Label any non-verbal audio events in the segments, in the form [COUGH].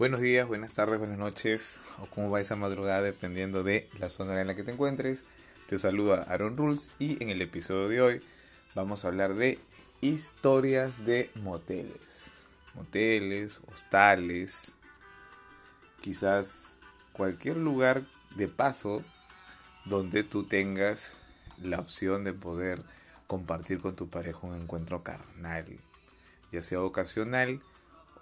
Buenos días, buenas tardes, buenas noches o cómo va esa madrugada dependiendo de la zona en la que te encuentres. Te saluda Aaron Rules y en el episodio de hoy vamos a hablar de historias de moteles. Moteles, hostales, quizás cualquier lugar de paso donde tú tengas la opción de poder compartir con tu pareja un encuentro carnal, ya sea ocasional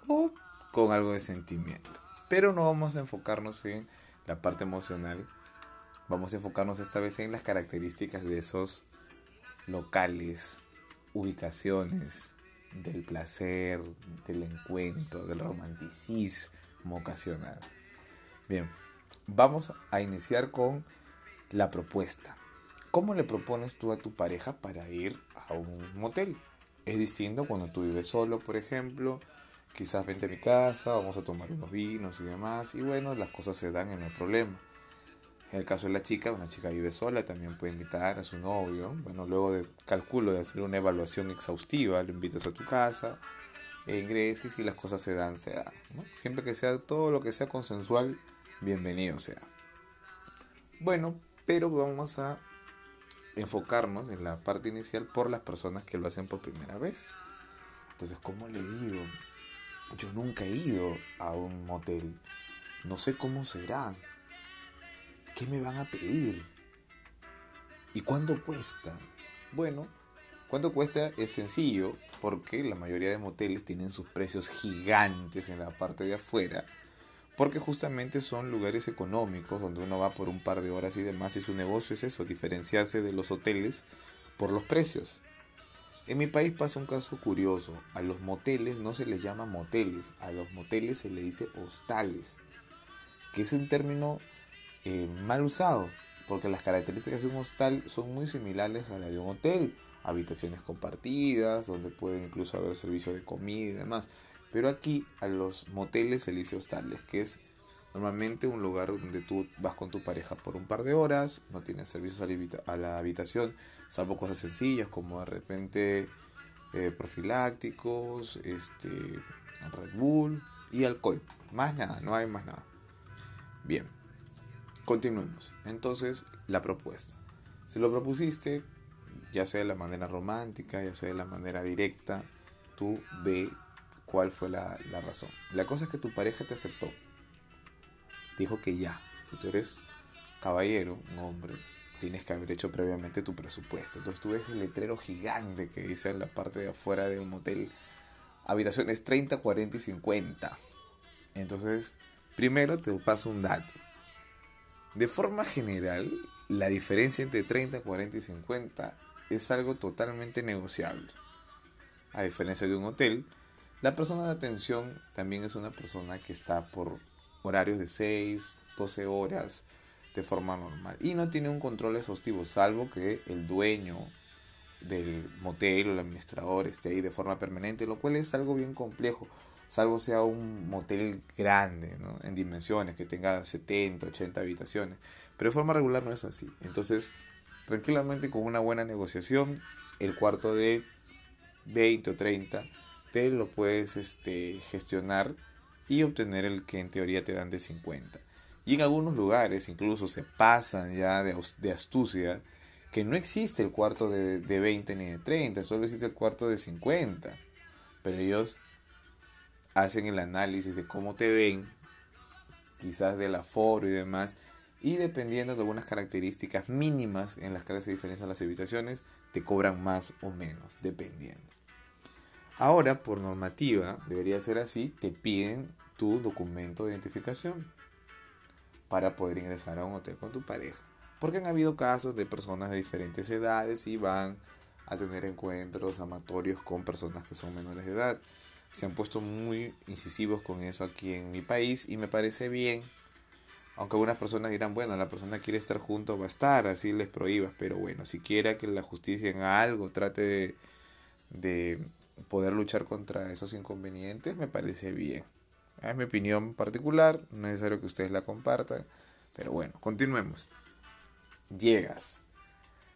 o con algo de sentimiento. Pero no vamos a enfocarnos en la parte emocional. Vamos a enfocarnos esta vez en las características de esos locales, ubicaciones, del placer, del encuentro, del romanticismo ocasional. Bien, vamos a iniciar con la propuesta. ¿Cómo le propones tú a tu pareja para ir a un motel? Es distinto cuando tú vives solo, por ejemplo, quizás vente a mi casa, vamos a tomar unos vinos y demás, y bueno, las cosas se dan en el problema. En el caso de la chica, una chica vive sola, también puede invitar a su novio. Bueno, luego de cálculo de hacer una evaluación exhaustiva, lo invitas a tu casa, e ingreses y las cosas se dan, se dan. Siempre que sea todo lo que sea consensual, bienvenido sea. Bueno, pero vamos a enfocarnos en la parte inicial por las personas que lo hacen por primera vez. Entonces, ¿cómo le digo? Yo nunca he ido a un motel. No sé cómo será. ¿Qué me van a pedir? ¿Y cuánto cuesta? Bueno, cuánto cuesta es sencillo porque la mayoría de moteles tienen sus precios gigantes en la parte de afuera. Porque justamente son lugares económicos donde uno va por un par de horas y demás y su negocio es eso, diferenciarse de los hoteles por los precios. En mi país pasa un caso curioso. A los moteles no se les llama moteles, a los moteles se les dice hostales, que es un término eh, mal usado, porque las características de un hostal son muy similares a las de un hotel. Habitaciones compartidas, donde puede incluso haber servicio de comida y demás. Pero aquí a los moteles se les dice hostales, que es normalmente un lugar donde tú vas con tu pareja por un par de horas, no tienes servicios a la habitación, salvo cosas sencillas como de repente eh, profilácticos, este, Red Bull y alcohol. Más nada, no hay más nada. Bien, continuemos. Entonces, la propuesta. Si lo propusiste, ya sea de la manera romántica, ya sea de la manera directa, tú ve cuál fue la, la razón. La cosa es que tu pareja te aceptó. Dijo que ya, si tú eres caballero, un hombre, tienes que haber hecho previamente tu presupuesto. Entonces tú ves el letrero gigante que dice en la parte de afuera de un motel, habitaciones 30, 40 y 50. Entonces, primero te paso un dato. De forma general, la diferencia entre 30, 40 y 50 es algo totalmente negociable. A diferencia de un hotel, la persona de atención también es una persona que está por horarios de 6, 12 horas, de forma normal. Y no tiene un control exhaustivo, salvo que el dueño del motel o el administrador esté ahí de forma permanente, lo cual es algo bien complejo, salvo sea un motel grande, ¿no? en dimensiones, que tenga 70, 80 habitaciones. Pero de forma regular no es así. Entonces, tranquilamente con una buena negociación, el cuarto de 20 o 30 te lo puedes este, gestionar y obtener el que en teoría te dan de 50. Y en algunos lugares incluso se pasan ya de, astucia que no existe el cuarto de, de 20 ni de 30, solo existe el cuarto de 50. Pero ellos hacen el análisis de cómo te ven, quizás del aforo y demás, y dependiendo de algunas características mínimas en las que se diferencian las habitaciones, te cobran más o menos, dependiendo. Ahora, por normativa, debería ser así, te piden tu documento de identificación para poder ingresar a un hotel con tu pareja. Porque han habido casos de personas de diferentes edades y van a tener encuentros amatorios con personas que son menores de edad. Se han puesto muy incisivos con eso aquí en mi país y me parece bien. Aunque algunas personas dirán, bueno, la persona quiere estar junto, va a estar, así les prohíbas. Pero bueno, si quiera que la justicia haga algo, trate de poder luchar contra esos inconvenientes, me parece bien. Es mi opinión particular, no es necesario que ustedes la compartan, pero bueno, continuemos. Llegas.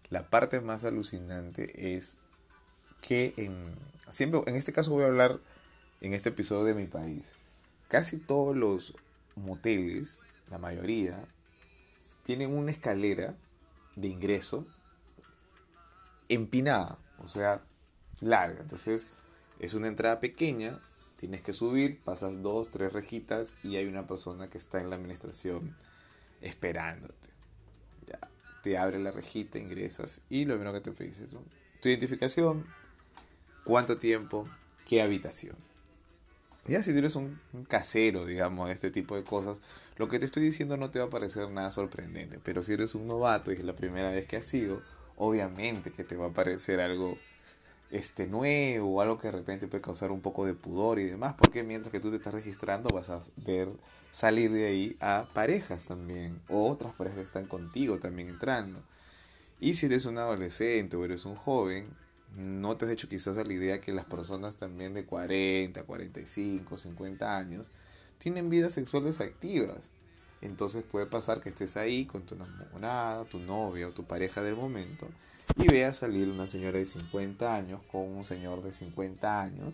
La parte más alucinante es que en siempre en este caso voy a hablar en este episodio de mi país. casi todos los moteles, la mayoría, tienen una escalera de ingreso empinada, o sea, larga. Entonces, es una entrada pequeña, tienes que subir, pasas dos, tres rejitas y hay una persona que está en la administración esperándote. Ya, te abre la rejita, ingresas y lo primero que te dice es tu identificación, cuánto tiempo, qué habitación. Ya si tú eres un, casero, digamos, este tipo de cosas, lo que te estoy diciendo no te va a parecer nada sorprendente. Pero si eres un novato y es la primera vez que has sido, obviamente que te va a parecer algo este nuevo, algo que de repente puede causar un poco de pudor y demás, porque mientras que tú te estás registrando vas a ver salir de ahí a parejas también, o otras parejas que están contigo también entrando. Y si eres un adolescente o eres un joven, no te has hecho quizás a la idea que las personas también de 40, 45, 50 años tienen vidas sexuales activas. Entonces puede pasar que estés ahí con tu enamorada, tu novia o tu pareja del momento y veas salir una señora de 50 años con un señor de 50 años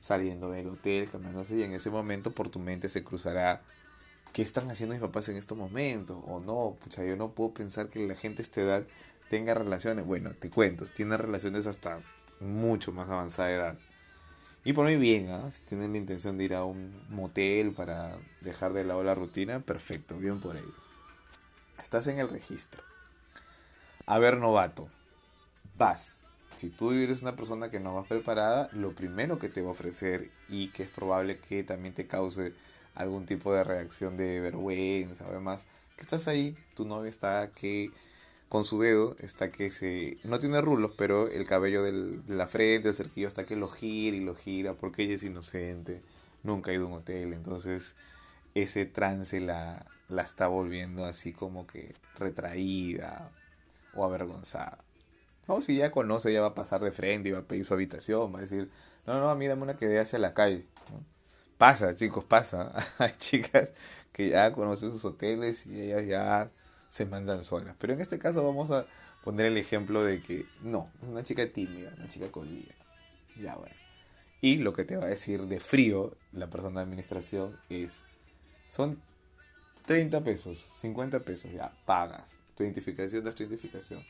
saliendo del hotel, caminándose y en ese momento por tu mente se cruzará ¿qué están haciendo mis papás en estos momentos? O no, pucha, yo no puedo pensar que la gente de esta edad tenga relaciones. Bueno, te cuento, tiene relaciones hasta mucho más avanzada edad. Y por muy bien, ¿ah? si tienen la intención de ir a un motel para dejar de lado la rutina, perfecto, bien por ello. Estás en el registro. A ver, novato, vas. Si tú eres una persona que no vas preparada, lo primero que te va a ofrecer y que es probable que también te cause algún tipo de reacción de vergüenza, además, que estás ahí, tu novia está que con su dedo está que se... No tiene rulos, pero el cabello de la frente, el cerquillo, está que lo gira y lo gira porque ella es inocente, nunca ha ido a un hotel, entonces ese trance la, la está volviendo así como que retraída o avergonzada. No, si ya conoce, ya va a pasar de frente y va a pedir su habitación, va a decir, no, no, a mí dame una que dé hacia la calle. Pasa, chicos, pasa. [LAUGHS] Hay chicas que ya conocen sus hoteles y ellas ya se mandan solas. Pero en este caso vamos a poner el ejemplo de que no, es una chica tímida, una chica colida. Ya bueno. Y lo que te va a decir de frío la persona de administración es, son 30 pesos, 50 pesos, ya, pagas. Tu identificación, das tu identificación.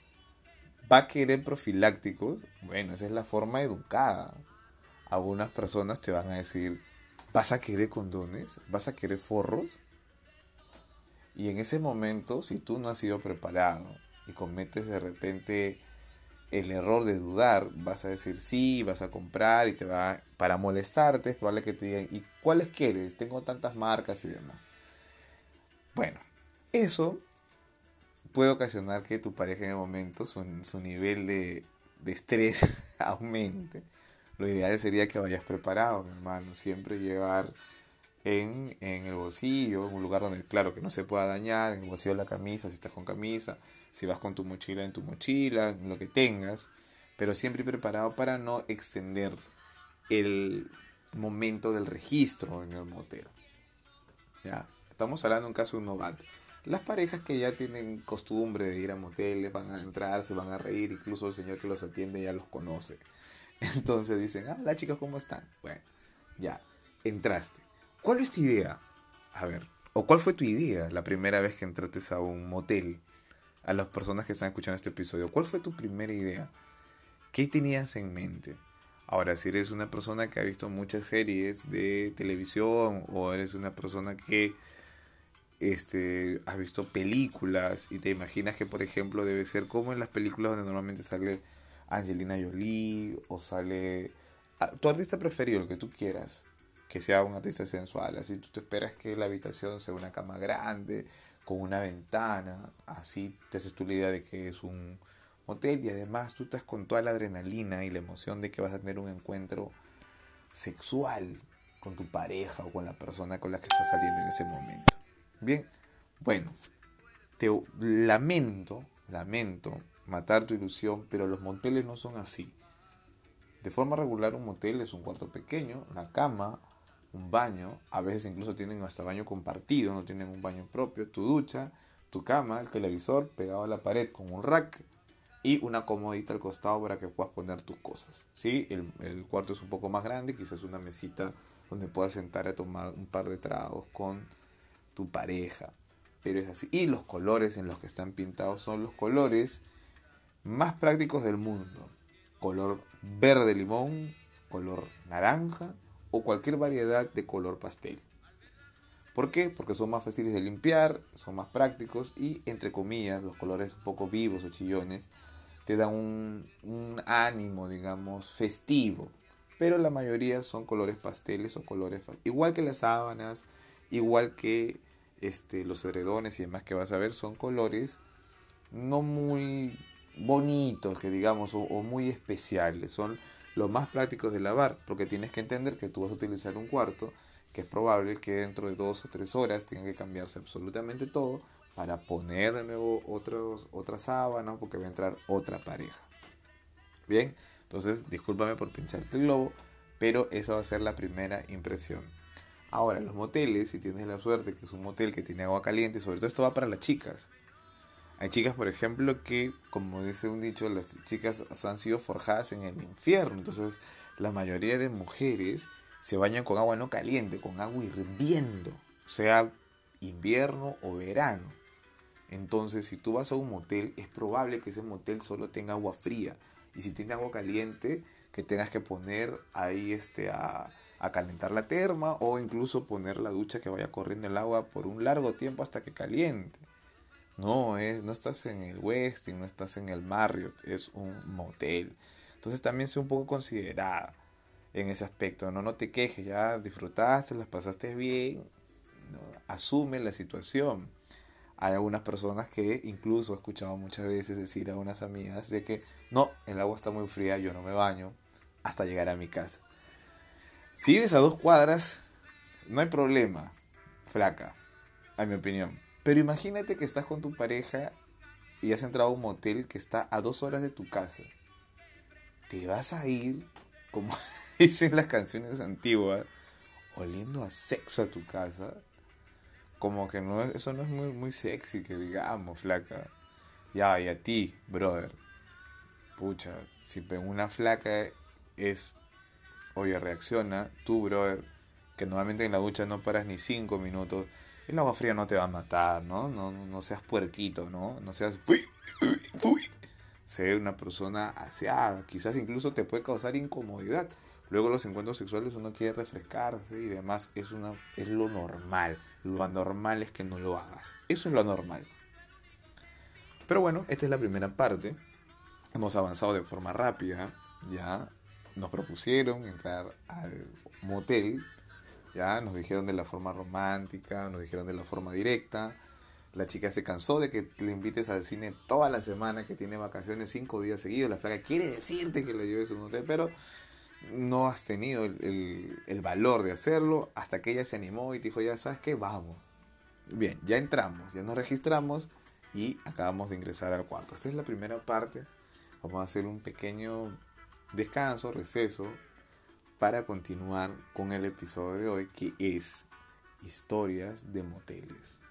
¿Va a querer profilácticos? Bueno, esa es la forma educada. Algunas personas te van a decir, ¿vas a querer condones? ¿Vas a querer forros? Y en ese momento, si tú no has sido preparado y cometes de repente el error de dudar, vas a decir sí, vas a comprar y te va para molestarte, es probable que te digan, ¿y cuáles quieres? Tengo tantas marcas y demás. Bueno, eso puede ocasionar que tu pareja en el momento, su, su nivel de, de estrés [LAUGHS] aumente. Lo ideal sería que vayas preparado, mi hermano. Siempre llevar en, el bolsillo, en un lugar donde, claro, que no se pueda dañar, en el bolsillo de la camisa, si estás con camisa, si vas con tu mochila en tu mochila, en lo que tengas, pero siempre preparado para no extender el momento del registro en el motel. Ya, estamos hablando de un caso de un novato. Las parejas que ya tienen costumbre de ir a moteles van a entrar, se van a reír, incluso el señor que los atiende ya los conoce. [LAUGHS] Entonces dicen, ah, las chicas, ¿cómo están? Bueno, ya, entraste ¿Cuál es tu idea? A ver, ¿o cuál fue tu idea la primera vez que entraste a un motel? A las personas que están escuchando este episodio, ¿cuál fue tu primera idea? ¿Qué tenías en mente? Ahora, si eres una persona que ha visto muchas series de televisión o eres una persona que este, has visto películas y te imaginas que, por ejemplo, debe ser como en las películas donde normalmente sale Angelina Jolie o sale ah, tu artista preferido, lo que tú quieras que sea un artista sensual. Así tú te esperas que la habitación sea una cama grande, con una ventana. Así te haces tú la idea de que es un hotel y además tú estás con toda la adrenalina y la emoción de que vas a tener un encuentro sexual con tu pareja o con la persona con la que estás saliendo en ese momento. Bien, bueno, te lamento, lamento matar tu ilusión, pero los moteles no son así. De forma regular un motel es un cuarto pequeño, la cama, un baño, a veces incluso tienen hasta baño compartido, no tienen un baño propio, tu ducha, tu cama, el televisor pegado a la pared con un rack y una comodita al costado para que puedas poner tus cosas. ¿sí? El, cuarto es un poco más grande, quizás una mesita donde puedas sentar a tomar un par de tragos con tu pareja. Pero es así. Y los colores en los que están pintados son los colores más prácticos del mundo. Color verde limón, color naranja o cualquier variedad de color pastel. ¿Por qué? Porque son más fáciles de limpiar, son más prácticos y, entre comillas, los colores un poco vivos o chillones te dan un, ánimo, digamos, festivo. Pero la mayoría son colores pasteles o colores... Igual que las sábanas, igual que este, los edredones y demás que vas a ver, son colores no muy bonitos, que digamos, o, muy especiales. Son los más prácticos de lavar, porque tienes que entender que tú vas a utilizar un cuarto que es probable que dentro de dos o tres horas tenga que cambiarse absolutamente todo para poner de nuevo otros, otras sábanas porque va a entrar otra pareja. Bien, entonces discúlpame por pincharte el globo, pero esa va a ser la primera impresión. Ahora, los moteles, si tienes la suerte que es un motel que tiene agua caliente, sobre todo esto va para las chicas. Hay chicas, por ejemplo, que, como dice un dicho, las chicas han sido forjadas en el infierno. Entonces, la mayoría de mujeres se bañan con agua no caliente, con agua hirviendo, sea invierno o verano. Entonces, si tú vas a un motel, es probable que ese motel solo tenga agua fría. Y si tiene agua caliente, que tengas que poner ahí este, a, a calentar la terma o incluso poner la ducha que vaya corriendo el agua por un largo tiempo hasta que caliente. No, es, no estás en el Westin, no estás en el Marriott, es un motel. Entonces también sé un poco considerada en ese aspecto. No, no te quejes, ya disfrutaste, las pasaste bien, asume la situación. Hay algunas personas que incluso he escuchado muchas veces decir a unas amigas de que no, el agua está muy fría, yo no me baño hasta llegar a mi casa. Si vives a dos cuadras, no hay problema, flaca, a mi opinión. Pero imagínate que estás con tu pareja y has entrado a un motel que está a dos horas de tu casa. Te vas a ir como [LAUGHS] dicen las canciones antiguas, oliendo a sexo a tu casa, como que no eso no es muy, muy sexy, que digamos, flaca. Ya, y a ti, brother. Pucha, si una flaca es, oye, reacciona, tú, brother, que normalmente en la ducha no paras ni cinco minutos, el agua fría no te va a matar, ¿no? No, no seas puerquito, ¿no? No seas... Ser una persona aseada, quizás incluso te puede causar incomodidad. Luego los encuentros sexuales uno quiere refrescarse y demás, es, una, es lo normal. Lo anormal es que no lo hagas. Eso es lo normal. Pero bueno, esta es la primera parte. Hemos avanzado de forma rápida. Ya nos propusieron entrar al motel. Ya nos dijeron de la forma romántica, nos dijeron de la forma directa. La chica se cansó de que le invites al cine toda la semana, que tiene vacaciones cinco días seguidos. La flaca quiere decirte que le lleves a un hotel, pero no has tenido el, valor de hacerlo hasta que ella se animó y te dijo, ya sabes que vamos. Bien, ya entramos, ya nos registramos y acabamos de ingresar al cuarto. Esta es la primera parte. Vamos a hacer un pequeño descanso, receso, para continuar con el episodio de hoy que es historias de moteles.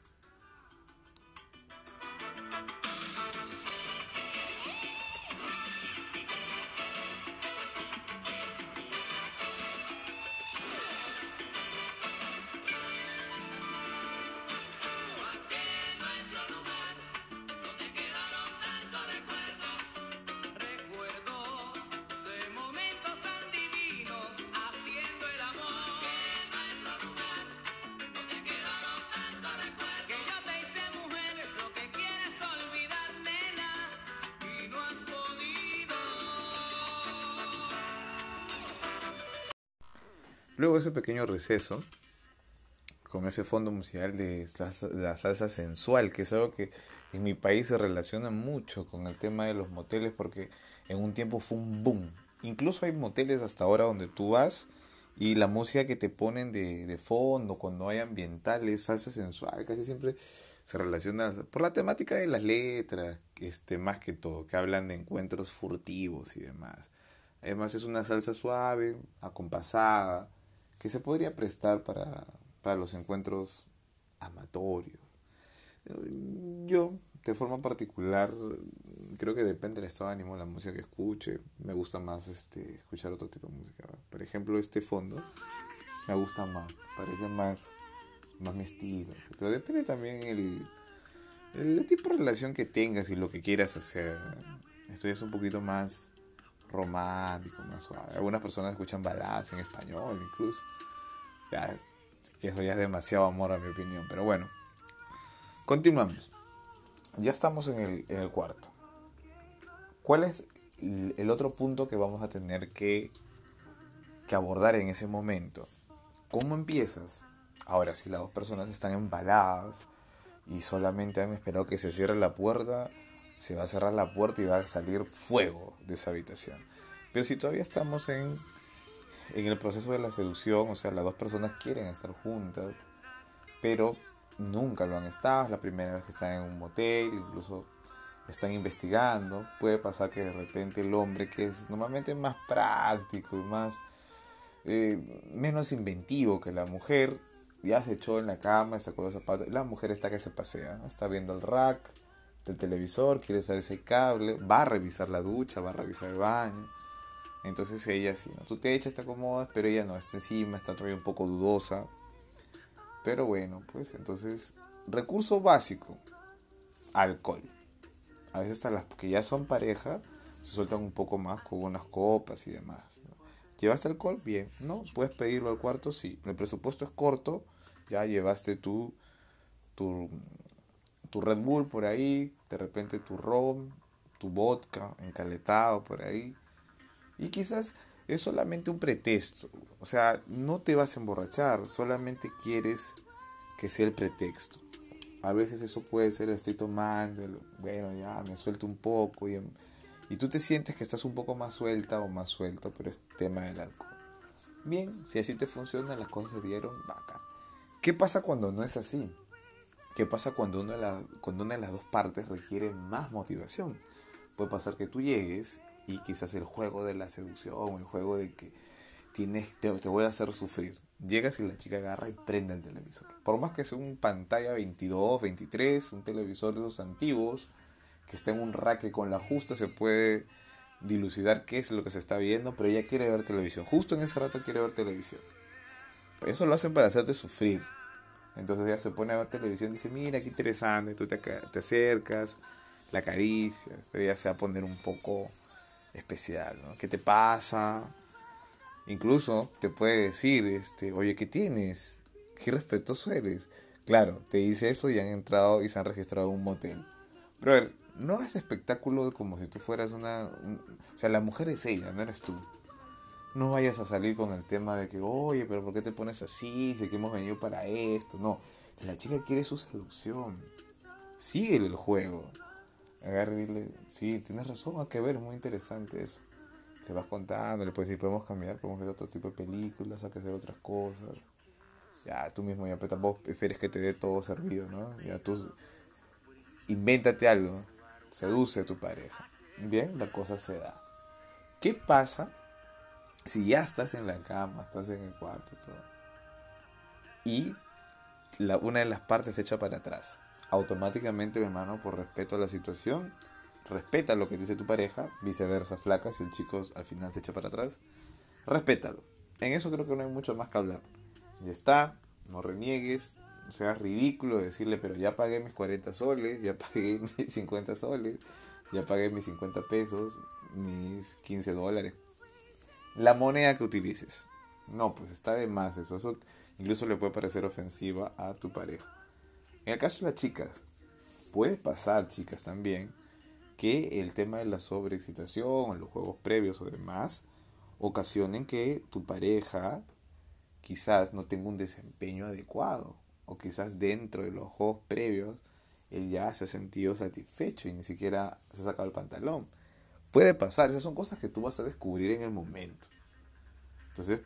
Ese pequeño receso, con ese fondo musical de la, salsa sensual, que es algo que en mi país se relaciona mucho con el tema de los moteles, porque en un tiempo fue un boom. Incluso hay moteles hasta ahora donde tú vas y la música que te ponen de, de fondo cuando hay ambientales, salsa sensual, casi siempre se relaciona por la temática de las letras, este, más que todo, que hablan de encuentros furtivos y demás. Además es una salsa suave, acompasada, que se podría prestar para, para los encuentros amatorios. Yo, de forma particular, creo que depende del estado de ánimo la música que escuche. Me gusta más este, escuchar otro tipo de música. Por ejemplo, este fondo me gusta más, parece más, más mi estilo. Pero depende también el, el tipo de relación que tengas y lo que quieras hacer. Esto ya es un poquito más romántico, más suave. Algunas personas escuchan baladas en español incluso. Ya, eso ya es demasiado amor a mi opinión. Pero bueno, continuamos. Ya estamos en el, en el cuarto. ¿Cuál es el otro punto que vamos a tener que, que abordar en ese momento? ¿Cómo empiezas? Ahora, si las dos personas están embaladas y solamente han esperado que se cierre la puerta, se va a cerrar la puerta y va a salir fuego de esa habitación. Pero si todavía estamos en, en el proceso de la seducción, o sea, las dos personas quieren estar juntas, pero nunca lo han estado, es la primera vez que están en un motel, incluso están investigando, puede pasar que de repente el hombre que es normalmente más práctico y más eh, menos inventivo que la mujer, ya se echó en la cama, sacó los zapatos, la mujer está que se pasea, está viendo el rack del televisor, quiere saber ese cable, va a revisar la ducha, va a revisar el baño. Entonces ella sí, ¿no? Tú te echas, te acomodas, pero ella no, está encima, está todavía un poco dudosa. Pero bueno, pues entonces, recurso básico, alcohol. A veces hasta las que ya son pareja se sueltan un poco más con unas copas y demás. ¿Llevaste alcohol? Bien. ¿No? ¿Puedes pedirlo al cuarto? Sí. El presupuesto es corto. Ya llevaste tu, tu, tu Red Bull por ahí. De repente tu rom, tu vodka encaletado por ahí. Y quizás es solamente un pretexto. O sea, no te vas a emborrachar. Solamente quieres que sea el pretexto. A veces eso puede ser, estoy tomando, bueno, ya me suelto un poco y, y tú te sientes que estás un poco más suelta o más suelto, pero es tema del alcohol. Bien, si así te funciona, las cosas se dieron, bacán. ¿Qué pasa cuando no es así? ¿Qué pasa cuando una, de las, cuando una de las dos partes requiere más motivación? Puede pasar que tú llegues y quizás el juego de la seducción, el juego de que tienes, te, te voy a hacer sufrir. Llegas y la chica agarra y prende el televisor. Por más que sea un pantalla 22, 23, un televisor de esos antiguos, que esté en un rack con la justa se puede dilucidar qué es lo que se está viendo, pero ella quiere ver televisión. Justo en ese rato quiere ver televisión. Pero eso lo hacen para hacerte sufrir. Entonces ella se pone a ver televisión y dice, mira, qué interesante, tú te, te acercas, la acaricias, pero ella se va a poner un poco especial, ¿no? ¿Qué te pasa? Incluso te puede decir, este, oye, ¿qué tienes? Qué respetuoso eres. Claro, te dice eso y han entrado y se han registrado en un motel. Pero a ver, no es espectáculo como si tú fueras una... o sea, la mujer es ella, no eres tú. No vayas a salir con el tema de que, oye, pero ¿por qué te pones así? Si que hemos venido para esto. No, la chica quiere su seducción. Síguele el juego. Agarre y dile, sí, tienes razón, hay que ver, es muy interesante eso le vas contando, le puedes decir, podemos cambiar, podemos ver otro tipo de películas, hay que hacer otras cosas. Ya, tú mismo ya, pero tampoco prefieres que te dé todo servido, ¿no? Ya tú, invéntate algo, seduce a tu pareja. Bien, la cosa se da. ¿Qué pasa si ya estás en la cama, estás en el cuarto todo? Y una de las partes se echa para atrás. Automáticamente, mi hermano, por respeto a la situación, respeta lo que dice tu pareja, viceversa, flaca, si el chico al final se echa para atrás, respétalo. En eso creo que no hay mucho más que hablar. Ya está, no reniegues, no seas ridículo decirle, pero ya pagué mis 40 [LAUGHS] soles, ya pagué mis 50 soles, ya pagué mis 50 pesos, mis 15 dólares. La moneda que utilices. No, pues está de más eso. Eso incluso le puede parecer ofensiva a tu pareja. En el caso de las chicas, puede pasar, chicas, también, que el tema de la sobreexcitación, los juegos previos o demás, ocasionen que tu pareja quizás no tenga un desempeño adecuado o quizás dentro de los juegos previos él ya se ha sentido satisfecho y ni siquiera se ha sacado el pantalón. Puede pasar, esas son cosas que tú vas a descubrir en el momento. Entonces,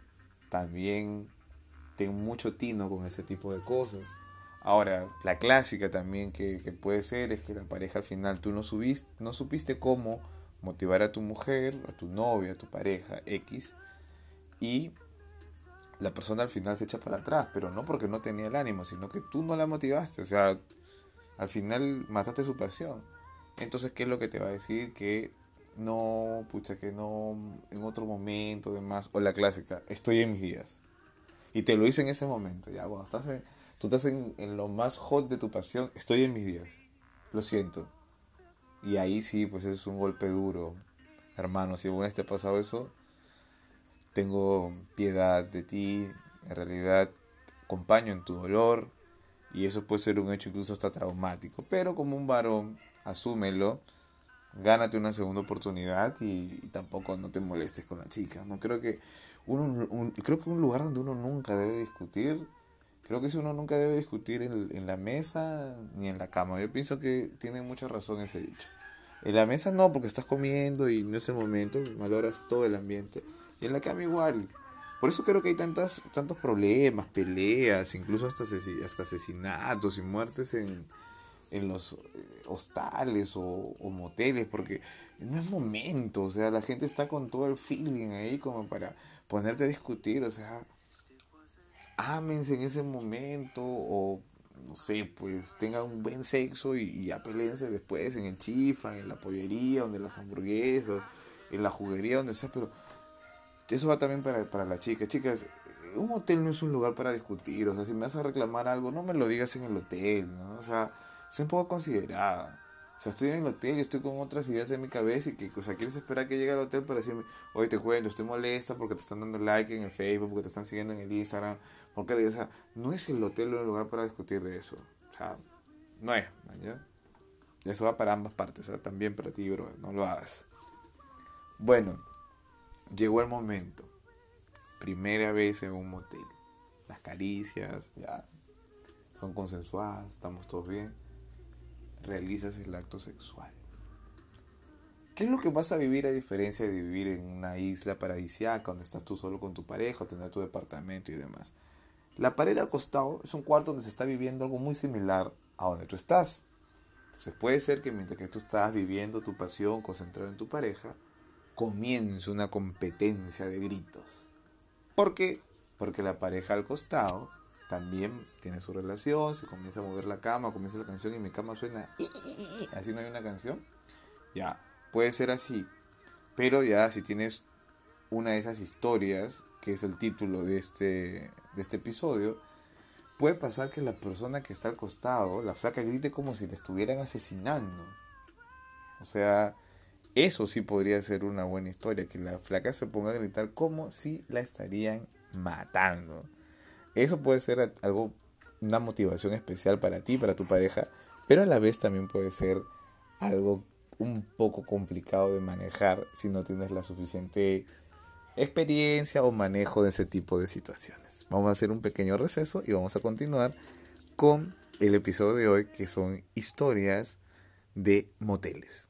también ten mucho tino con ese tipo de cosas. Ahora, la clásica también que, puede ser es que la pareja al final tú no, subiste, no supiste cómo motivar a tu mujer, a tu novia, a tu pareja X, y la persona al final se echa para atrás, pero no porque no tenía el ánimo, sino que tú no la motivaste, o sea, al final mataste su pasión. Entonces, ¿qué es lo que te va a decir? Que no, pucha, que no, en otro momento, demás, o la clásica, estoy en mis días. Y te lo hice en ese momento, ya, cuando estás tú estás en, en lo más hot de tu pasión, estoy en mis días, lo siento. Y ahí sí, pues es un golpe duro. Hermano, si alguna vez te ha pasado eso, tengo piedad de ti, en realidad acompaño en tu dolor y eso puede ser un hecho incluso hasta traumático. Pero como un varón, asúmelo, gánate una segunda oportunidad y, tampoco no te molestes con la chica. No creo que uno, creo que un lugar donde uno nunca debe discutir, creo que eso uno nunca debe discutir en, en la mesa ni en la cama. Yo pienso que tiene mucha razón ese dicho. En la mesa no, porque estás comiendo y en ese momento valoras todo el ambiente. Y en la cama igual. Por eso creo que hay tantas, tantos problemas, peleas, incluso hasta, hasta asesinatos y muertes en, en los eh, hostales o, o, moteles, porque no es momento, o sea, la gente está con todo el feeling ahí como para ponerte a discutir, o sea, ámense en ese momento o no sé, pues tengan un buen sexo y, ya peleense después en el chifa, en la pollería, donde las hamburguesas, en la juguería, donde sea, pero eso va también para, para la chica. Chicas, un hotel no es un lugar para discutir. O sea, si me vas a reclamar algo, no me lo digas en el hotel, ¿no? O sea, sé un poco considerada. O sea, estoy en el hotel y estoy con otras ideas en mi cabeza y que, o sea, quieres esperar que llegue al hotel para decirme, oye, te cuento, estoy molesta porque te están dando like en el Facebook, porque te están siguiendo en el Instagram. Porque, o sea, no es el hotel el lugar para discutir de eso. O sea, no es. Eso va para ambas partes, o sea, también para ti, bro, no lo hagas. Bueno, Llegó el momento. Primera vez en un motel. Las caricias ya son consensuadas, estamos todos bien. Realizas el acto sexual. ¿Qué es lo que vas a vivir a diferencia de vivir en una isla paradisiaca donde estás tú solo con tu pareja, tener tu departamento y demás? La pared al costado es un cuarto donde se está viviendo algo muy similar a donde tú estás. Entonces puede ser que mientras que tú estás viviendo tu pasión concentrado en tu pareja, comienza una competencia de gritos. ¿Por qué? Porque la pareja al costado también tiene su relación, se comienza a mover la cama, comienza la canción y mi cama suena... Así no hay una canción. Ya, puede ser así. Pero ya si tienes una de esas historias, que es el título de este, de este episodio, puede pasar que la persona que está al costado, la flaca, grite como si le estuvieran asesinando. O sea, eso sí podría ser una buena historia, que la flaca se ponga a gritar como si la estarían matando. Eso puede ser algo, una motivación especial para ti, para tu pareja, pero a la vez también puede ser algo un poco complicado de manejar si no tienes la suficiente experiencia o manejo de ese tipo de situaciones. Vamos a hacer un pequeño receso y vamos a continuar con el episodio de hoy que son historias de moteles.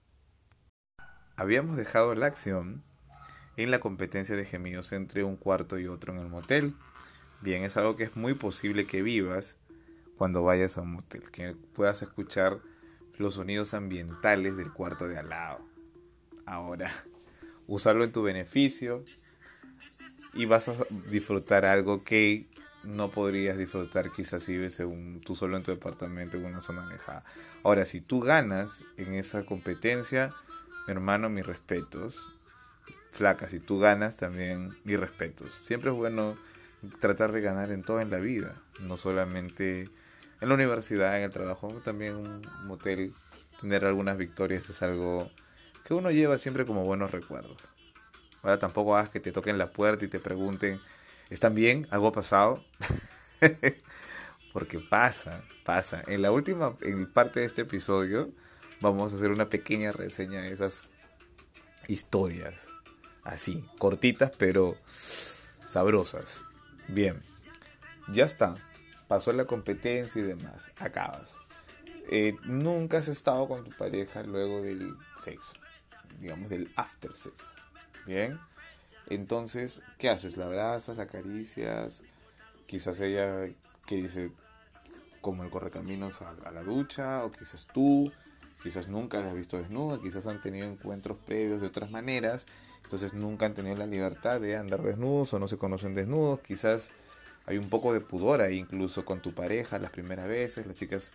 Habíamos dejado la acción en la competencia de gemidos entre un cuarto y otro en el motel. Bien, es algo que es muy posible que vivas cuando vayas a un motel, que puedas escuchar los sonidos ambientales del cuarto de al lado. Ahora, [LAUGHS] usarlo en tu beneficio y vas a disfrutar algo que no podrías disfrutar quizás si vives tú solo en tu departamento en una zona alejada. Ahora, si tú ganas en esa competencia, hermano, mis respetos. Flaca, si tú ganas también, mis respetos. Siempre es bueno tratar de ganar en todo en la vida, no solamente en la universidad, en el trabajo, también en un motel, tener algunas victorias es algo que uno lleva siempre como buenos recuerdos. Ahora tampoco hagas que te toquen la puerta y te pregunten, ¿están bien? ¿Algo ha pasado? [LAUGHS] Porque pasa, pasa. En la última en parte de este episodio, vamos a hacer una pequeña reseña de esas historias. Así, cortitas pero sabrosas. Bien, ya está. Pasó la competencia y demás. Acabas. Eh, nunca has estado con tu pareja luego del sexo. Digamos, del after sex. Bien. Entonces, ¿qué haces? ¿La abrazas? ¿La acaricias? Quizás ella que dice como el correcaminos a, a la ducha. O quizás tú quizás nunca la has visto desnuda, quizás han tenido encuentros previos de otras maneras, entonces nunca han tenido la libertad de andar desnudos o no se conocen desnudos, quizás hay un poco de pudor ahí incluso con tu pareja las primeras veces, las chicas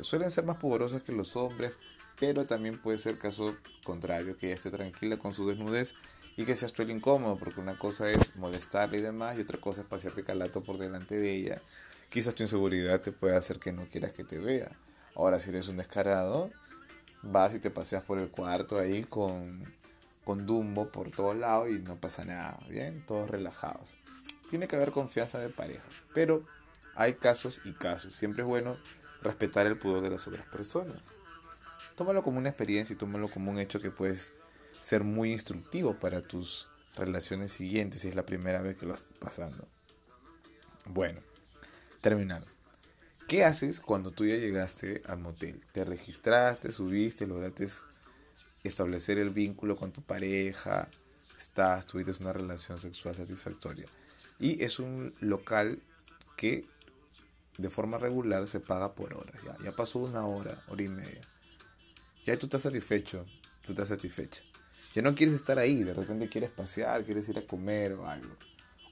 suelen ser más pudorosas que los hombres, pero también puede ser caso contrario, que ella esté tranquila con su desnudez y que seas tú el incómodo, porque una cosa es molestarle y demás, y otra cosa es pasearte calato por delante de ella. Quizás tu inseguridad te pueda hacer que no quieras que te vea. Ahora, si eres un descarado, vas y te paseas por el cuarto ahí con, con Dumbo por todos lados y no pasa nada, ¿bien? Todos relajados. Tiene que haber confianza de pareja, pero hay casos y casos. Siempre es bueno respetar el pudor de las otras personas. Tómalo como una experiencia y tómalo como un hecho que puedes ser muy instructivo para tus relaciones siguientes si es la primera vez que lo estás pasando. Bueno, terminando. ¿Qué haces cuando tú ya llegaste al motel? Te registraste, subiste, lograste establecer el vínculo con tu pareja, estás, tuviste una relación sexual satisfactoria. Y es un local que de forma regular se paga por horas. Ya, pasó una hora, hora y media. Ya tú estás satisfecho, tú estás satisfecha. Ya no quieres estar ahí, de repente quieres pasear, quieres ir a comer o algo.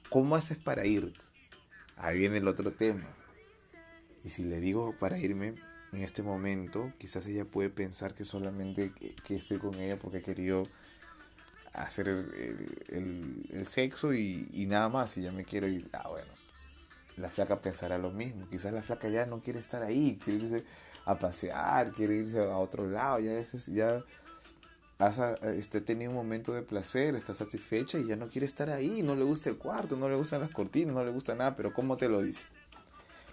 ¿Cómo haces para ir? Ahí viene el otro tema. Y si le digo para irme en este momento, quizás ella puede pensar que solamente que, estoy con ella porque querido hacer el, sexo y, y, nada más, y ya me quiero ir. Ah, bueno, la flaca pensará lo mismo. Quizás la flaca ya no quiere estar ahí, quiere irse a pasear, quiere irse a otro lado, ya, veces ya has este, tenido un momento de placer, está satisfecha y ya no quiere estar ahí, no le gusta el cuarto, no le gustan las cortinas, no le gusta nada, pero ¿cómo te lo dice?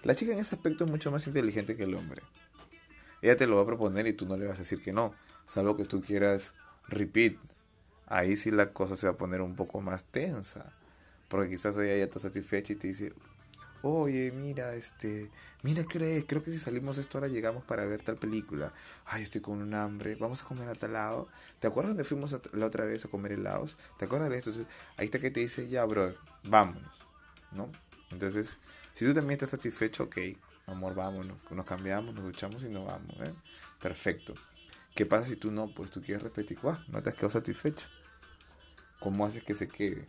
La chica en ese aspecto es mucho más inteligente que el hombre. Ella te lo va a proponer y tú no le vas a decir que no, salvo que tú quieras repeat. Ahí sí la cosa se va a poner un poco más tensa, porque quizás ella ya está satisfecha y te dice, oye, mira, este, mira qué es, creo que si salimos a esta hora llegamos para ver tal película. Ay, estoy con un hambre, vamos a comer a tal lado. ¿Te acuerdas donde fuimos la otra vez a comer helados? ¿Te acuerdas de esto? Entonces, ahí está que te dice, ya, bro, vámonos, ¿no? Entonces, si tú también estás satisfecho, ok, amor, vámonos, nos cambiamos, nos duchamos y nos vamos, ¿eh? Perfecto. ¿Qué pasa si tú no? Pues tú quieres repetir, ah, no te has quedado satisfecho. ¿Cómo haces que se quede?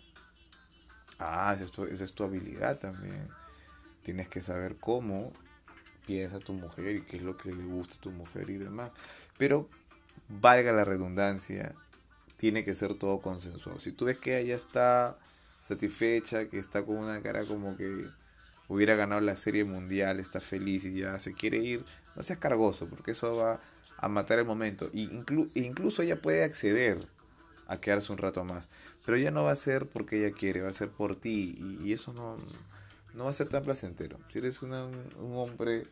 Ah, esa es tu habilidad también. Tienes que saber cómo piensa tu mujer y qué es lo que le gusta a tu mujer y demás. Pero, valga la redundancia, tiene que ser todo consensuado. Si tú ves que ella está satisfecha, que está con una cara como que hubiera ganado la serie mundial, está feliz y ya se quiere ir, no seas cargoso, porque eso va a matar el momento. Y incluso ella puede acceder a quedarse un rato más. Pero ya no va a ser porque ella quiere, va a ser por ti. y eso no, no va a ser tan placentero. Si eres un hombre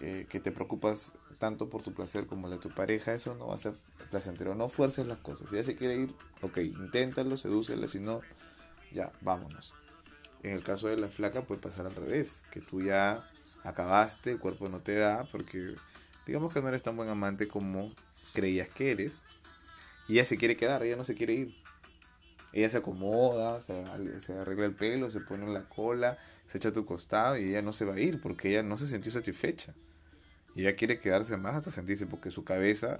eh, que te preocupas tanto por tu placer como el de tu pareja, eso no va a ser placentero. No fuerces las cosas. Si ella se quiere ir, ok, inténtalo, sedúcela, si no, ya, vámonos. En el caso de la flaca puede pasar al revés, que tú ya acabaste, el cuerpo no te da, porque digamos que no eres tan buen amante como creías que eres, y ella se quiere quedar, ella no se quiere ir. Ella se acomoda, se, arregla el pelo, se pone en la cola, se echa a tu costado y ella no se va a ir porque ella no se sintió satisfecha. Ella quiere quedarse más hasta sentirse porque su cabeza,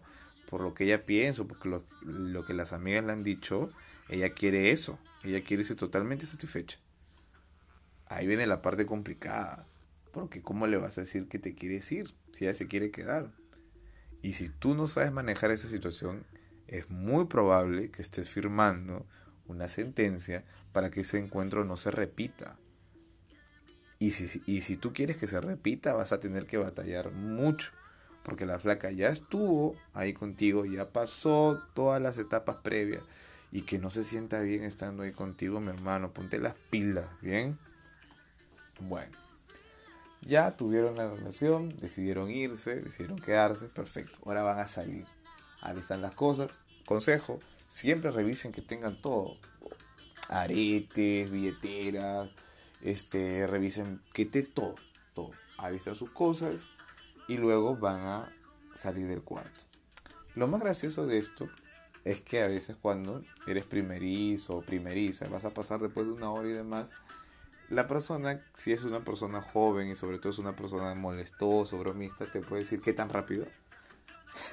por lo que ella piensa, porque lo, lo que las amigas le han dicho, ella quiere eso. Ella quiere irse totalmente satisfecha. Ahí viene la parte complicada. Porque ¿cómo le vas a decir que te quieres ir si ella se quiere quedar? Y si tú no sabes manejar esa situación, es muy probable que estés firmando una sentencia para que ese encuentro no se repita. Y si, y si tú quieres que se repita, vas a tener que batallar mucho. Porque la flaca ya estuvo ahí contigo, ya pasó todas las etapas previas. Y que no se sienta bien estando ahí contigo, mi hermano. Ponte las pilas, ¿bien? Bueno. Ya tuvieron la relación, decidieron irse, decidieron quedarse, perfecto. Ahora van a salir. Ahí las cosas. Consejo, siempre revisen que tengan todo. Aretes, billeteras, este, revisen que esté todo, todo, avisar sus cosas y luego van a salir del cuarto. Lo más gracioso de esto es que a veces cuando eres primerizo o primeriza, vas a pasar después de una hora y demás, la persona, si es una persona joven y sobre todo es una persona molestosa, bromista, te puede decir qué tan rápido.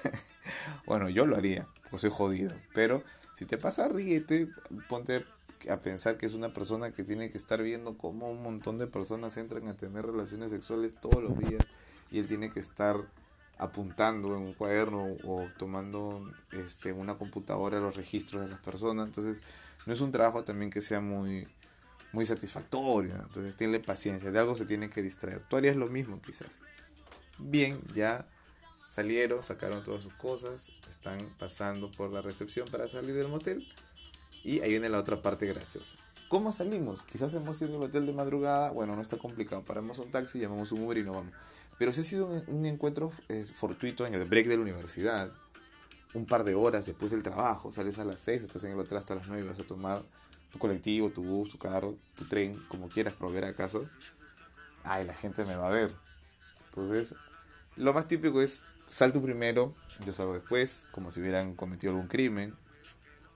[LAUGHS] bueno, yo lo haría, porque soy jodido, pero si te pasa, ríete, ponte a pensar que es una persona que tiene que estar viendo cómo un montón de personas entran a tener relaciones sexuales todos los días y él tiene que estar apuntando en un cuaderno o tomando este una computadora los registros de las personas entonces no es un trabajo también que sea muy, muy satisfactorio. Entonces, tiene paciencia, de algo se tiene que distraer. Tú harías lo mismo quizás. Bien, ya salieron, sacaron todas sus cosas, están pasando por la recepción para salir del motel. Y ahí viene la otra parte graciosa. ¿Cómo salimos? Quizás hemos ido al hotel de madrugada. Bueno, no está complicado. Paramos un taxi, llamamos un Uber y nos vamos. Pero si ha sido un, encuentro eh, fortuito en el break de la universidad. Un par de horas después del trabajo. Sales a las 6, estás en el hotel hasta las 9 vas a tomar tu colectivo, tu bus, tu carro, tu tren, como quieras, para volver a. Ay, la gente me va a ver. Entonces, lo más típico es salto primero, yo salgo después, como si hubieran cometido algún crimen.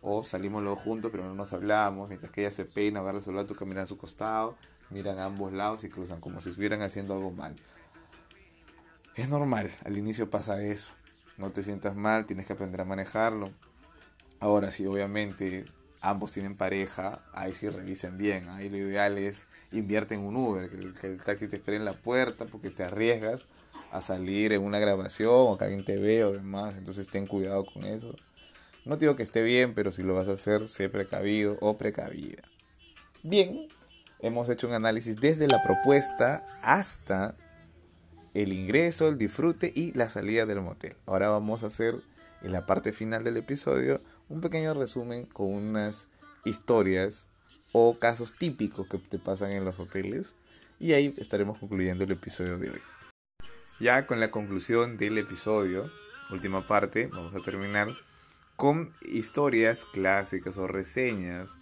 O salimos los juntos, pero no nos hablamos. Mientras que ella se peina, agarra el celular, tú caminas a su costado, miran a ambos lados y cruzan como si estuvieran haciendo algo mal. Es normal, al inicio pasa eso. No te sientas mal, tienes que aprender a manejarlo. Ahora sí, obviamente ambos tienen pareja, ahí sí revisen bien. Ahí lo ideal es invierte en un Uber, que el, taxi te espere en la puerta porque te arriesgas a salir en una grabación o que alguien te ve o demás. Entonces ten cuidado con eso. No digo que esté bien, pero si lo vas a hacer, sé precavido o precavida. Bien, hemos hecho un análisis desde la propuesta hasta el ingreso, el disfrute y la salida del motel. Ahora vamos a hacer en la parte final del episodio un pequeño resumen con unas historias o casos típicos que te pasan en los hoteles y ahí estaremos concluyendo el episodio de hoy. Ya con la conclusión del episodio, última parte, vamos a terminar con historias clásicas o reseñas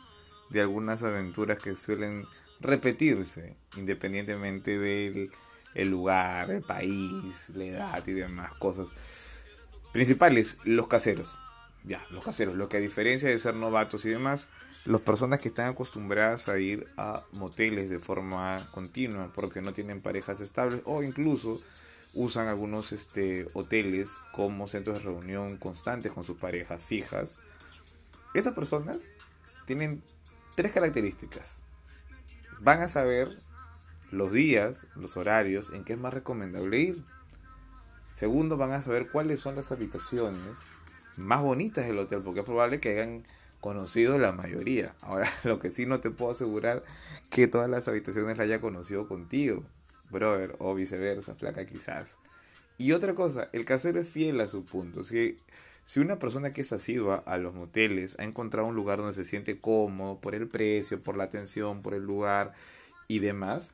de algunas aventuras que suelen repetirse independientemente del el lugar, el país, la edad y demás cosas. Principales, los caseros. Ya, los caseros. Lo que a diferencia de ser novatos y demás, las personas que están acostumbradas a ir a moteles de forma continua porque no tienen parejas estables o incluso usan algunos este, hoteles como centros de reunión constantes con sus parejas fijas. Estas personas tienen tres características. Van a saber los días, los horarios en que es más recomendable ir. Segundo, van a saber cuáles son las habitaciones más bonitas del hotel, porque es probable que hayan conocido la mayoría. Ahora, [LAUGHS] lo que sí no te puedo asegurar que todas las habitaciones las haya conocido contigo brother, o viceversa, flaca quizás. Y otra cosa, el casero es fiel a su punto. Si, si una persona que es asidua a los moteles ha encontrado un lugar donde se siente cómodo por el precio, por la atención, por el lugar y demás,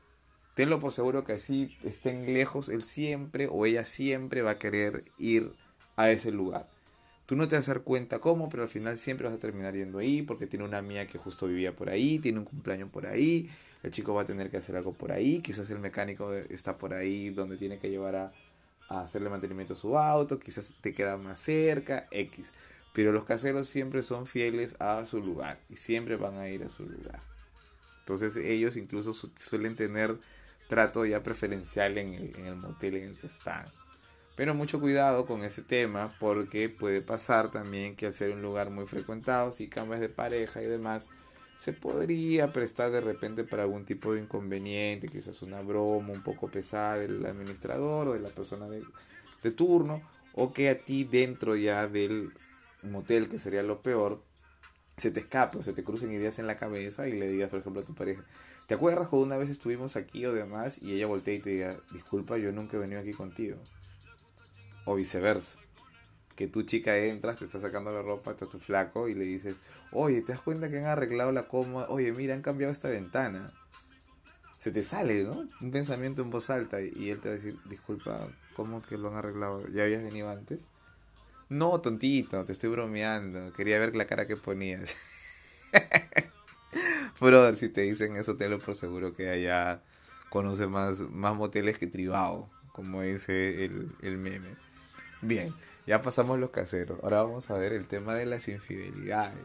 tenlo por seguro que así estén lejos, él siempre o ella siempre va a querer ir a ese lugar. Tú no te vas a dar cuenta cómo, pero al final siempre vas a terminar yendo ahí porque tiene una amiga que justo vivía por ahí, tiene un cumpleaños por ahí, el chico va a tener que hacer algo por ahí, quizás el mecánico está por ahí donde tiene que llevar a, hacerle mantenimiento a su auto, quizás te queda más cerca, X. Pero los caseros siempre son fieles a su lugar y siempre van a ir a su lugar. Entonces ellos incluso suelen tener trato ya preferencial en el, en el motel en el que están. Pero mucho cuidado con ese tema porque puede pasar también que al ser un lugar muy frecuentado, si cambias de pareja y demás, se podría prestar de repente para algún tipo de inconveniente, quizás una broma un poco pesada del administrador o de la persona de, turno, o que a ti dentro ya del motel, que sería lo peor, se te escape o se te crucen ideas en la cabeza y le digas, por ejemplo, a tu pareja, ¿te acuerdas cuando una vez estuvimos aquí o demás y ella voltea y te diga, disculpa, yo nunca he venido aquí contigo? O viceversa que tu chica entras, te está sacando la ropa, está tu flaco y le dices, oye, ¿te das cuenta que han arreglado la cómoda? Oye, mira, han cambiado esta ventana. Se te sale, ¿no? Un pensamiento en voz alta y él te va a decir, disculpa, ¿cómo que lo han arreglado? ¿Ya habías venido antes? No, tontito, te estoy bromeando. Quería ver la cara que ponías. [LAUGHS] Brother, si te dicen eso, te lo por seguro que allá conoce más, más moteles que tribao, como dice el, el meme. Bien, ya pasamos los caseros. Ahora vamos a ver el tema de las infidelidades.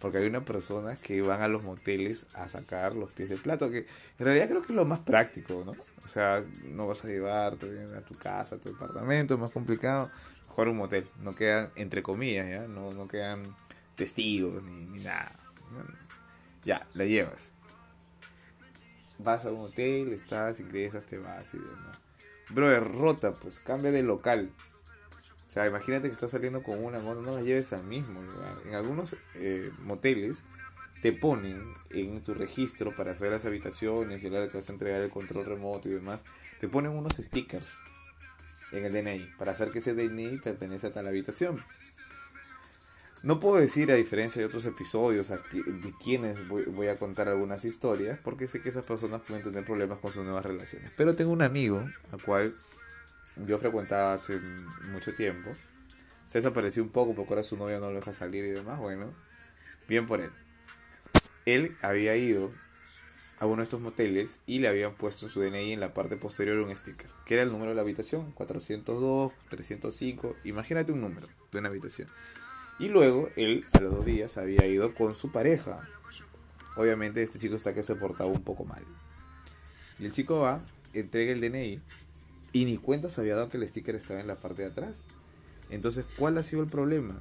Porque hay unas personas que van a los moteles a sacar los pies del plato, que en realidad creo que es lo más práctico, ¿no? O sea, no vas a llevarte a tu casa, a tu departamento, es más complicado. Mejor un motel, no quedan, entre comillas, ¿ya? No, no quedan testigos ni, ni nada. Ya, la llevas. Vas a un hotel, estás, ingresas, te vas y demás. Brother, rota, pues cambia de local. O sea, imagínate que estás saliendo con una moto, no la lleves al mismo lugar. En algunos eh, moteles te ponen en tu registro para hacer las habitaciones y a la que vas a entregar el control remoto y demás, te ponen unos stickers en el DNI para hacer que ese DNI pertenece a tal habitación. No puedo decir, a diferencia de otros episodios, de quienes voy, a contar algunas historias, porque sé que esas personas pueden tener problemas con sus nuevas relaciones. Pero tengo un amigo, al cual yo frecuentaba hace mucho tiempo. Se desapareció un poco porque ahora su novia no lo deja salir y demás. Bueno, bien por él. Él había ido a uno de estos moteles y le habían puesto su DNI en la parte posterior un sticker, que era el número de la habitación, 402, 305, imagínate un número de una habitación. Y luego él a los dos días había ido con su pareja. Obviamente este chico está que se portaba un poco mal. Y el chico va, entrega el DNI y ni cuenta se había dado que el sticker estaba en la parte de atrás. Entonces, ¿cuál ha sido el problema?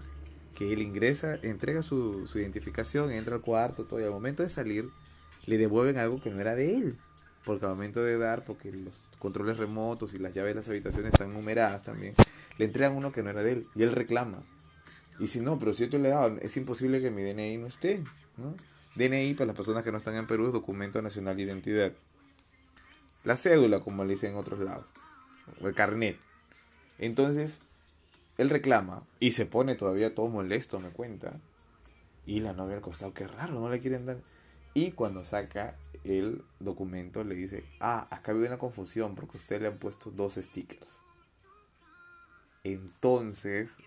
Que él ingresa, entrega su, identificación, entra al cuarto, todo, y al momento de salir, le devuelven algo que no era de él. Porque al momento de dar, porque los controles remotos y las llaves de las habitaciones están numeradas también, le entregan uno que no era de él. Y él reclama. Y si no, pero si yo te le he dado, es imposible que mi DNI no esté. DNI, para las personas que no están en Perú, es Documento Nacional de Identidad. La cédula, como le dicen en otros lados. El carnet. Entonces, él reclama y se pone todavía todo molesto, me cuenta. Y la novia al costado, qué raro, no le quieren dar. Y cuando saca el documento le dice, ah, acá había una confusión porque usted le han puesto dos stickers. Entonces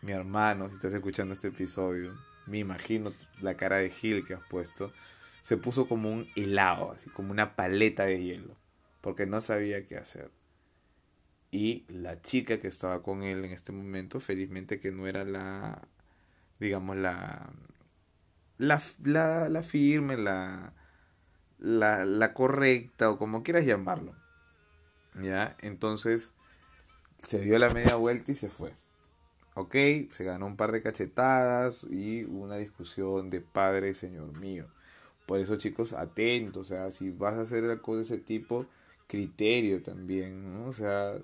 mi hermano, si estás escuchando este episodio, me imagino la cara de Gil que has puesto, se puso como un helado, así como una paleta de hielo, porque no sabía qué hacer. Y la chica que estaba con él en este momento, felizmente que no era la, digamos, la, la, la, la firme, la, la, la correcta, o como quieras llamarlo. ¿Ya? Entonces, se dio la media vuelta y se fue. Ok, se ganó un par de cachetadas y una discusión de padre señor mío. Por eso chicos, atentos, o sea, si vas a hacer algo de ese tipo, criterio también, ¿no? O sea,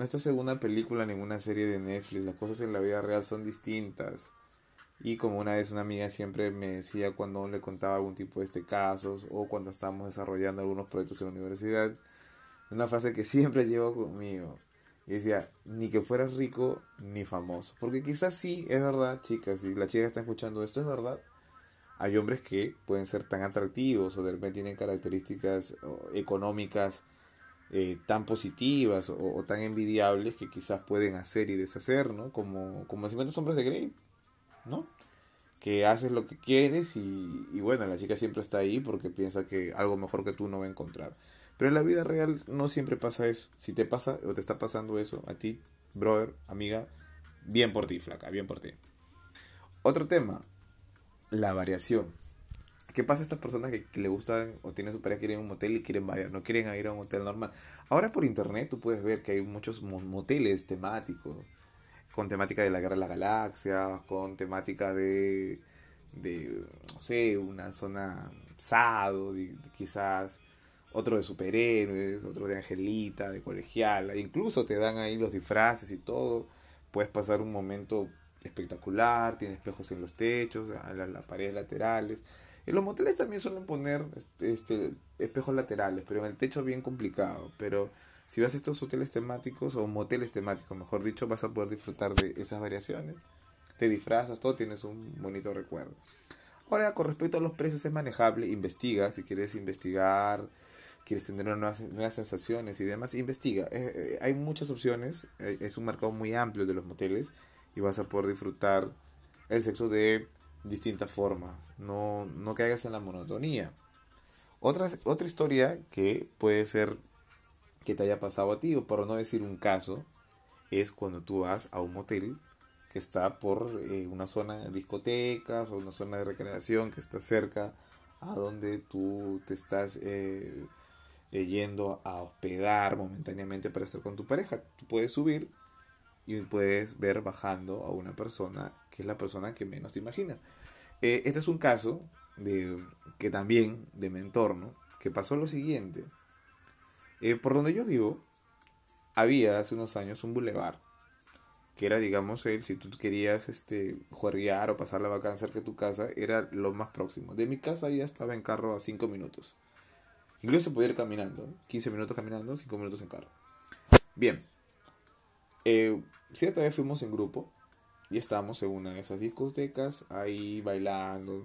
esta segunda película, ninguna serie de Netflix, las cosas en la vida real son distintas. Y como una vez una amiga siempre me decía cuando le contaba algún tipo de este casos o cuando estábamos desarrollando algunos proyectos en la universidad, una frase que siempre llevo conmigo. Y decía, ni que fueras rico ni famoso. Porque quizás sí, es verdad, chicas, si la chica está escuchando esto, es verdad. Hay hombres que pueden ser tan atractivos o de repente tienen características económicas eh, tan positivas o, tan envidiables que quizás pueden hacer y deshacer, ¿no? Como, como 50 sombras de Grey, ¿no? Que haces lo que quieres y, y bueno, la chica siempre está ahí porque piensa que algo mejor que tú no va a encontrar. Pero en la vida real no siempre pasa eso. Si te pasa o te está pasando eso a ti, brother, amiga, bien por ti, flaca, bien por ti. Otro tema, la variación. ¿Qué pasa a estas personas que, le gustan o tienen su pareja, quieren un motel y quieren variar, no quieren ir a un hotel normal? Ahora por internet tú puedes ver que hay muchos moteles temáticos, con temática de la guerra de las galaxias, con temática de, de no sé, una zona sado, quizás otro de superhéroes, otro de Angelita, de colegiala, incluso te dan ahí los disfraces y todo, puedes pasar un momento espectacular, tiene espejos en los techos, las, paredes laterales. Los moteles también suelen poner este, este, espejos laterales, pero en el techo bien complicado. Pero si vas a estos hoteles temáticos o moteles temáticos, mejor dicho, vas a poder disfrutar de esas variaciones. Te disfrazas, todo tienes un bonito recuerdo. Ahora, con respecto a los precios, es manejable. Investiga si quieres investigar quieres tener nuevas, nuevas sensaciones y demás, investiga. Eh, eh, hay muchas opciones, eh, es un mercado muy amplio de los moteles y vas a poder disfrutar el sexo de distintas formas. No, no caigas en la monotonía. Otra, otra historia que puede ser que te haya pasado a ti, o por no decir un caso, es cuando tú vas a un motel que está por una zona de discotecas o una zona de recreación que está cerca a donde tú te estás eh, yendo a hospedar momentáneamente para estar con tu pareja. Tú puedes subir y puedes ver bajando a una persona que es la persona que menos te imaginas. Eh, este es un caso de, que también de mi entorno, que pasó lo siguiente. Eh, por donde yo vivo, había hace unos años un bulevar que era, digamos, él, si tú querías este, jugar o pasar la vacancia cerca de tu casa, era lo más próximo. De mi casa ya estaba en carro a 5 minutos. Incluso se podía ir caminando, 15 minutos caminando, 5 minutos en carro. Bien, eh, cierta vez fuimos en grupo y estábamos en una de esas discotecas ahí bailando,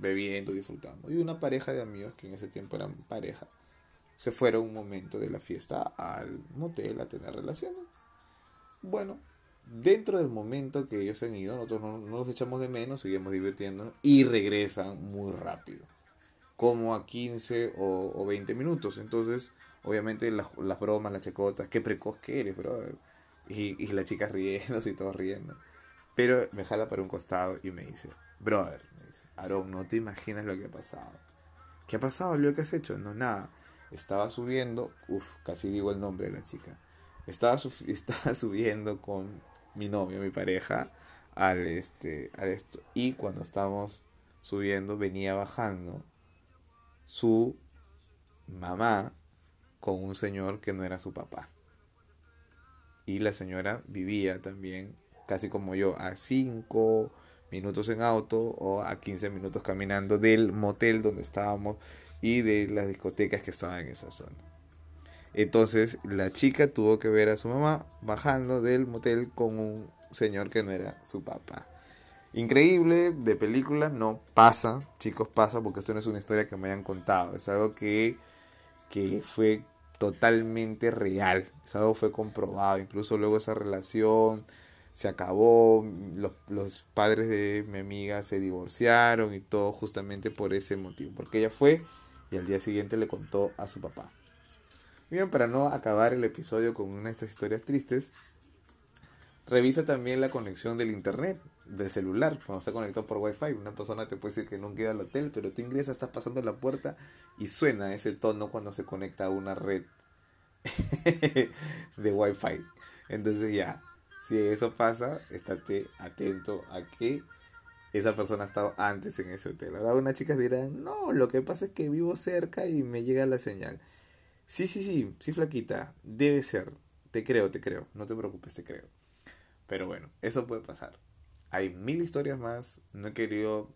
bebiendo, disfrutando. Y una pareja de amigos, que en ese tiempo eran pareja, se fueron un momento de la fiesta al motel a tener relaciones. Bueno, dentro del momento que ellos han ido, nosotros no, nos echamos de menos, seguimos divirtiéndonos y regresan muy rápido, como a 15 o, 20 minutos. Entonces, obviamente, las, bromas, las checotas, qué precoz que eres, bro. Y, y la chica riendo, y todos riendo. Pero me jala para un costado y me dice, brother, me dice, Aaron, no te imaginas lo que ha pasado. ¿Qué ha pasado, lo que has hecho? No, nada. Estaba subiendo, uff, casi digo el nombre de la chica. Estaba, [LAUGHS] estaba subiendo con mi novio, mi pareja, al, este, al esto. Y cuando estábamos subiendo, venía bajando su mamá con un señor que no era su papá. Y la señora vivía también, casi como yo, a 5 minutos en auto o a 15 minutos caminando del motel donde estábamos y de las discotecas que estaban en esa zona. Entonces la chica tuvo que ver a su mamá bajando del motel con un señor que no era su papá. Increíble, de película, no pasa, chicos, pasa porque esto no es una historia que me hayan contado, es algo que, que fue totalmente real, es algo que fue comprobado, incluso luego esa relación se acabó, los, los padres de mi amiga se divorciaron y todo justamente por ese motivo, porque ella fue y al día siguiente le contó a su papá. Bien, para no acabar el episodio con una de estas historias tristes, revisa también la conexión del internet, del celular, cuando está conectado por wifi. Una persona te puede decir que no queda al hotel, pero tú ingresas, estás pasando la puerta y suena ese tono cuando se conecta a una red [LAUGHS] de wifi. Entonces ya, si eso pasa, estate atento a que esa persona ha estado antes en ese hotel. Ahora unas chicas dirán, no, lo que pasa es que vivo cerca y me llega la señal. Sí, sí, sí, sí, flaquita, debe ser. Te creo, te creo, no te preocupes, te creo. Pero bueno, eso puede pasar. Hay mil historias más, no he querido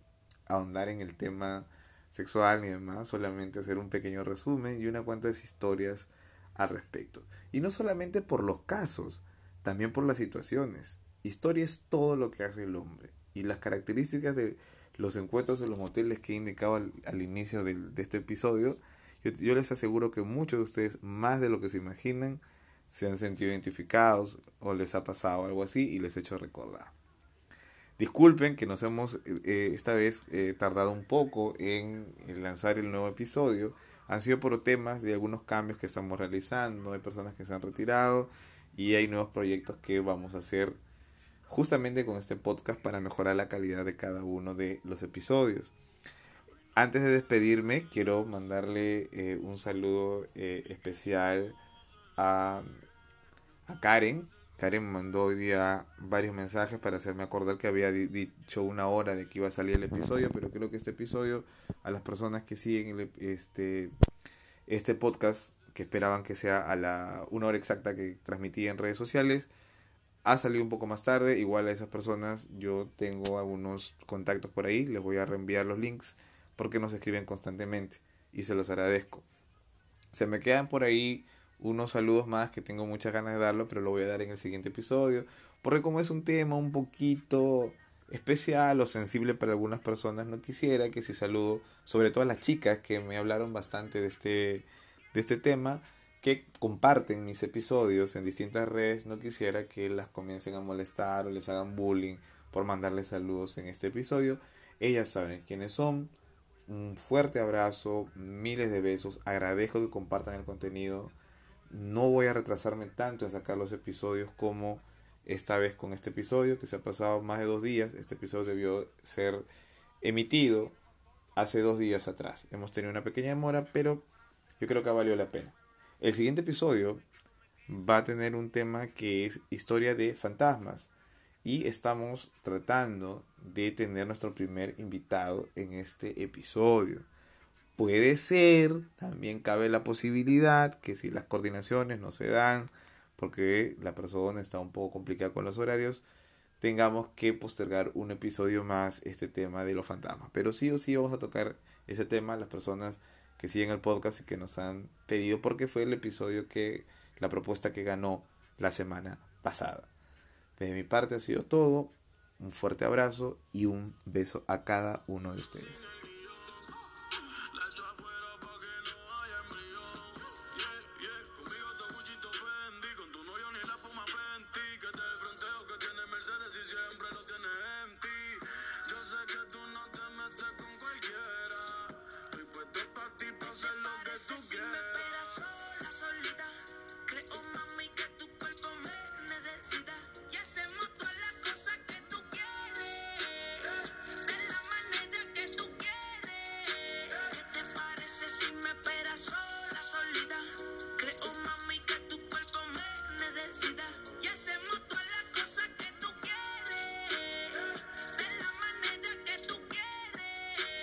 ahondar en el tema sexual ni demás, solamente hacer un pequeño resumen y una cuantas historias al respecto. Y no solamente por los casos, también por las situaciones. Historia es todo lo que hace el hombre y las características de los encuentros en los moteles que he indicado al, inicio de, este episodio, yo, les aseguro que muchos de ustedes, más de lo que se imaginan, se han sentido identificados o les ha pasado algo así y les he hecho recordar. Disculpen que nos hemos eh, esta vez eh, tardado un poco en, en, lanzar el nuevo episodio. Han sido por temas de algunos cambios que estamos realizando, hay personas que se han retirado y hay nuevos proyectos que vamos a hacer justamente con este podcast para mejorar la calidad de cada uno de los episodios. Antes de despedirme, quiero mandarle eh, un saludo eh, especial a, a, Karen. Karen me mandó hoy día varios mensajes para hacerme acordar que había dicho una hora de que iba a salir el episodio, pero creo que este episodio, a las personas que siguen este, este podcast, que esperaban que sea a la una hora exacta que transmití en redes sociales, ha salido un poco más tarde. Igual a esas personas yo tengo algunos contactos por ahí. Les voy a reenviar los links porque nos escriben constantemente y se los agradezco. Se me quedan por ahí unos saludos más que tengo muchas ganas de darlo, pero lo voy a dar en el siguiente episodio. Porque como es un tema un poquito especial o sensible para algunas personas, no quisiera que si saludo, sobre todo a las chicas que me hablaron bastante de este, de este tema, que comparten mis episodios en distintas redes, no quisiera que las comiencen a molestar o les hagan bullying por mandarles saludos en este episodio. Ellas saben quiénes son. Un fuerte abrazo, miles de besos. Agradezco que compartan el contenido. No voy a retrasarme tanto en sacar los episodios como esta vez con este episodio, que se ha pasado más de dos días. Este episodio debió ser emitido hace dos días atrás. Hemos tenido una pequeña demora, pero yo creo que ha valido la pena. El siguiente episodio va a tener un tema que es historia de fantasmas y estamos tratando de tener nuestro primer invitado en este episodio. Puede ser, también cabe la posibilidad que si las coordinaciones no se dan, porque la persona está un poco complicada con los horarios, tengamos que postergar un episodio más este tema de los fantasmas. Pero sí o sí vamos a tocar ese tema, las personas que siguen el podcast y que nos han pedido, porque fue el episodio que, la propuesta que ganó la semana pasada. De mi parte ha sido todo. Un fuerte abrazo y un beso a cada uno de ustedes.